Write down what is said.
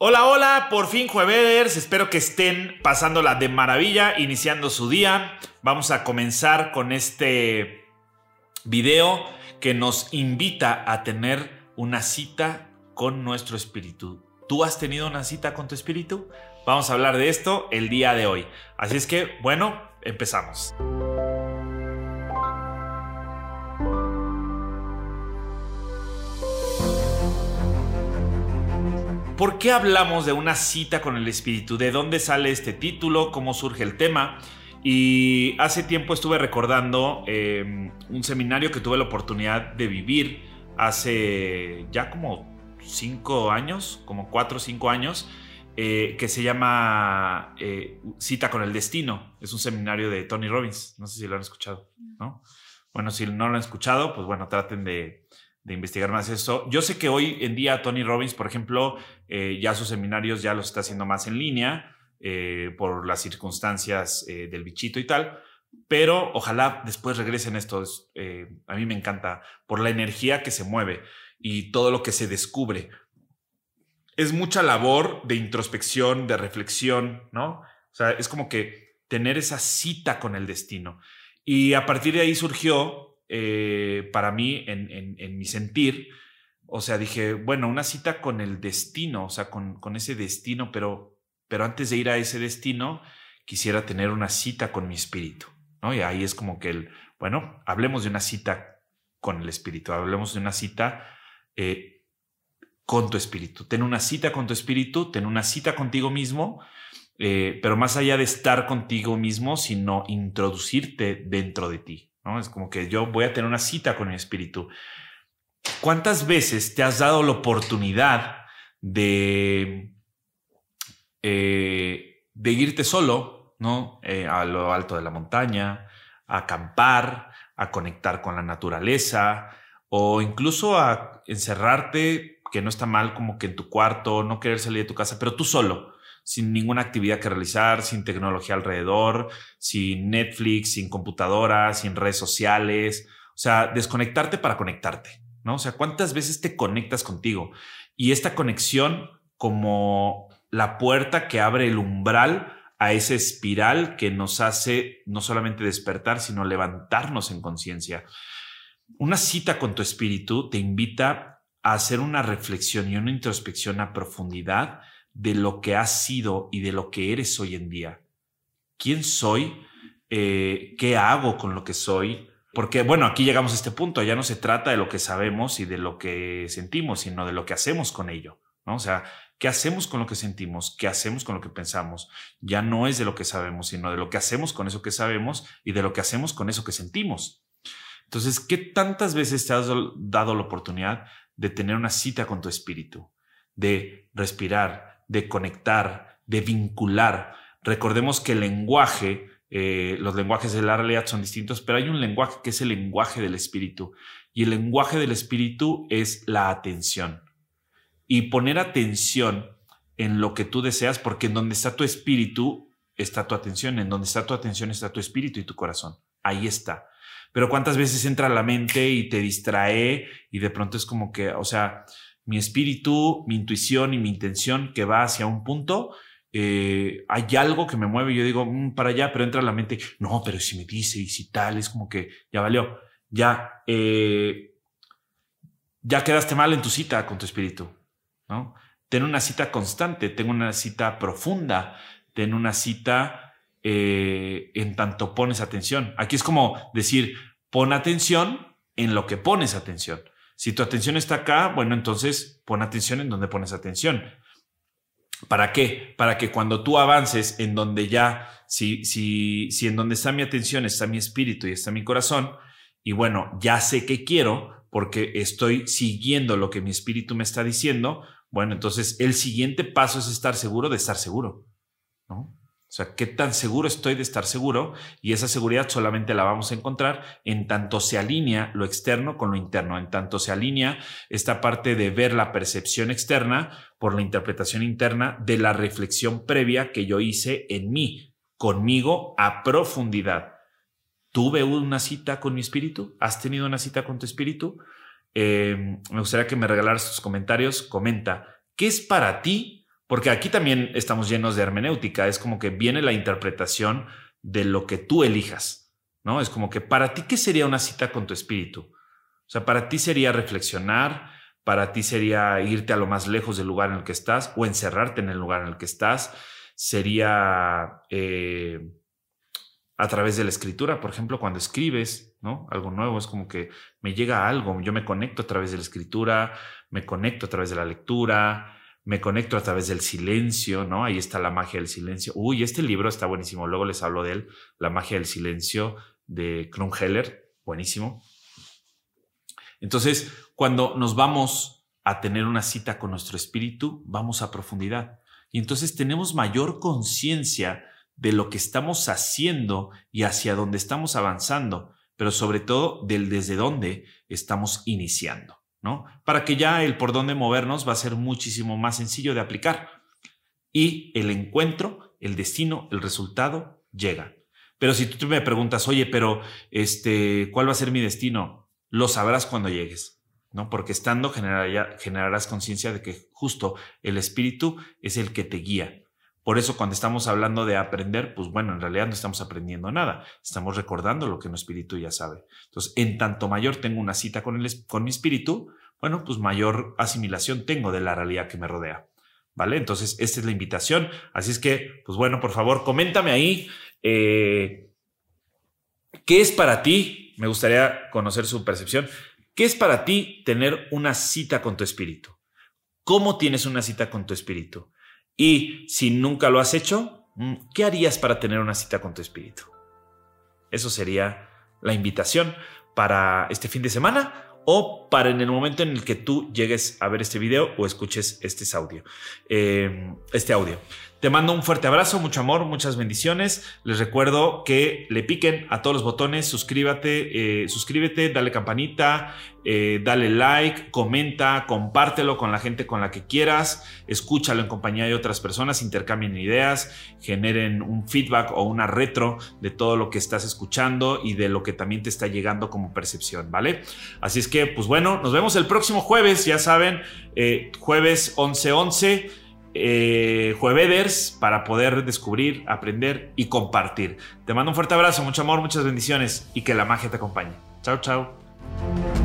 Hola, hola, por fin jueves, espero que estén pasándola de maravilla, iniciando su día. Vamos a comenzar con este video que nos invita a tener una cita con nuestro espíritu. ¿Tú has tenido una cita con tu espíritu? Vamos a hablar de esto el día de hoy. Así es que, bueno, empezamos. ¿Por qué hablamos de una cita con el espíritu? ¿De dónde sale este título? ¿Cómo surge el tema? Y hace tiempo estuve recordando em, un seminario que tuve la oportunidad de vivir hace ya como cinco años, como cuatro o cinco años, eh, que se llama eh, Cita con el Destino. Es un seminario de Tony Robbins. No sé si lo han escuchado, ¿no? Bueno, si no lo han escuchado, pues bueno, traten de, de investigar más eso. Yo sé que hoy en día Tony Robbins, por ejemplo, eh, ya sus seminarios ya los está haciendo más en línea eh, por las circunstancias eh, del bichito y tal, pero ojalá después regresen estos. a mí me encanta por la energía que se mueve y todo lo que se descubre. Es mucha labor de introspección, de reflexión, ¿no? O sea, es como que tener esa cita con el destino. Y a partir de ahí surgió eh, para mí, en, mi sentir, o sea, dije, bueno, una cita con el destino, o sea, con, con ese destino, pero, pero antes de ir a ese destino, quisiera tener una cita con mi espíritu, ¿no? Y ahí es como que el, bueno, hablemos de una cita con el espíritu, hablemos de una cita eh, con tu espíritu. Ten una cita con tu espíritu, ten una cita contigo mismo, eh, pero más allá de estar contigo mismo, sino introducirte dentro de ti. Es como que yo voy a tener una cita con mi espíritu. ¿Cuántas veces te has dado la oportunidad de, eh, de irte solo, ¿no? Eh, a lo alto de la montaña, a acampar, a conectar con la naturaleza o incluso a encerrarte, que no está mal como que en tu cuarto, no querer salir de tu casa, pero tú solo sin ninguna actividad que realizar, sin tecnología alrededor, sin Netflix, sin computadora, sin redes sociales. O sea, desconectarte para conectarte, ¿no? O sea, ¿cuántas veces te conectas contigo? Y esta conexión como la puerta que abre el umbral a esa espiral que nos hace no solamente despertar, sino levantarnos en conciencia. Una cita con tu espíritu te invita a hacer una reflexión y una introspección a profundidad de lo que has sido y de lo que eres hoy en día. ¿Quién soy? Eh, ¿Qué hago con lo que soy? Porque, bueno, aquí llegamos a este punto, ya no se trata de lo que sabemos y de lo que sentimos, sino de lo que hacemos con ello, ¿no? O sea, ¿qué hacemos con lo que sentimos? ¿Qué hacemos con lo que pensamos? Ya no es de lo que sabemos, sino de lo que hacemos con eso que sabemos y de lo que hacemos con eso que sentimos. Entonces, ¿qué tantas veces te has dado la oportunidad de tener una cita con tu espíritu? De respirar, de conectar, de vincular. Recordemos que el lenguaje, eh, los lenguajes de la realidad son distintos, pero hay un lenguaje que es el lenguaje del espíritu. Y el lenguaje del espíritu es la atención. Y poner atención en lo que tú deseas, porque en donde está tu espíritu está tu atención, en donde está tu atención está tu espíritu y tu corazón. Ahí está. Pero cuántas veces entra la mente y te distrae y de pronto es como que, o sea, mi espíritu, mi intuición y mi intención que va hacia un punto, eh, hay algo que me mueve y yo digo, mm, para allá, pero entra a la mente, no, pero si me dice y si tal, es como que ya valió, ya, eh, ya quedaste mal en tu cita con tu espíritu, ¿no? Ten una cita constante, ten una cita profunda, ten una cita eh, en tanto pones atención. Aquí es como decir, pon atención en lo que pones atención. Si tu atención está acá, bueno, entonces pon atención en donde pones atención. ¿Para qué? Para que cuando tú avances en donde ya, si, si, si en donde está mi atención está mi espíritu y está mi corazón, y bueno, ya sé qué quiero porque estoy siguiendo lo que mi espíritu me está diciendo, bueno, entonces el siguiente paso es estar seguro de estar seguro, ¿no? O sea, ¿qué tan seguro estoy de estar seguro? Y esa seguridad solamente la vamos a encontrar en tanto se alinea lo externo con lo interno, en tanto se alinea esta parte de ver la percepción externa por la interpretación interna de la reflexión previa que yo hice en mí, conmigo a profundidad. ¿Tuve una cita con mi espíritu? ¿Has tenido una cita con tu espíritu? Eh, me gustaría que me regalaras tus comentarios. Comenta, ¿qué es para ti Porque aquí también estamos llenos de hermenéutica, es como que viene la interpretación de lo que tú elijas, ¿no? Es como que para ti, ¿qué sería una cita con tu espíritu? O sea, para ti sería reflexionar, para ti sería irte a lo más lejos del lugar en el que estás o encerrarte en el lugar en el que estás, sería eh, a través de la escritura, por ejemplo, cuando escribes, ¿no? Algo nuevo, es como que me llega algo, yo me conecto a través de la escritura, me conecto a través de la lectura, me conecto a través del silencio, ¿no? Ahí está la magia del silencio. Uy, este libro está buenísimo, luego les hablo de él, La magia del silencio de Krumheller, buenísimo. Entonces, cuando nos vamos a tener una cita con nuestro espíritu, vamos a profundidad. Y entonces tenemos mayor conciencia de lo que estamos haciendo y hacia dónde estamos avanzando, pero sobre todo del desde dónde estamos iniciando. ¿No? Para que ya el por dónde movernos va a ser muchísimo más sencillo de aplicar. Y el encuentro, el destino, el resultado llega. Pero si tú me preguntas, oye, pero este, ¿cuál va a ser mi destino? Lo sabrás cuando llegues, ¿no? Porque estando generarás conciencia de que justo el espíritu es el que te guía. Por eso cuando estamos hablando de aprender, pues bueno, en realidad no estamos aprendiendo nada, estamos recordando lo que nuestro espíritu ya sabe. Entonces, en tanto mayor tengo una cita con, el, con mi espíritu, bueno, pues mayor asimilación tengo de la realidad que me rodea. ¿Vale? Entonces, esta es la invitación. Así es que, pues bueno, por favor, coméntame ahí. Eh, ¿Qué es para ti? Me gustaría conocer su percepción. ¿Qué es para ti tener una cita con tu espíritu? ¿Cómo tienes una cita con tu espíritu? Y si nunca lo has hecho, mm, ¿qué harías para tener una cita con tu espíritu? Eso sería la invitación para este fin de semana o para en el momento en el que tú llegues a ver este video o escuches este audio. Eh, este audio. Te mando un fuerte abrazo, mucho amor, muchas bendiciones. Les recuerdo que le piquen a todos los botones, suscríbete, eh, suscríbete, dale campanita, eh, dale like, comenta, compártelo con la gente con la que quieras, escúchalo en compañía de otras personas, intercambien ideas, generen un feedback o una retro de todo lo que estás escuchando y de lo que también te está llegando como percepción, ¿vale? Así es que, pues bueno, nos vemos el próximo jueves, ya saben, eh, jueves 11-11 eh, jueveders para poder descubrir, aprender y compartir. Te mando un fuerte abrazo, mucho amor, muchas bendiciones y que la magia te acompañe. Chao, chao.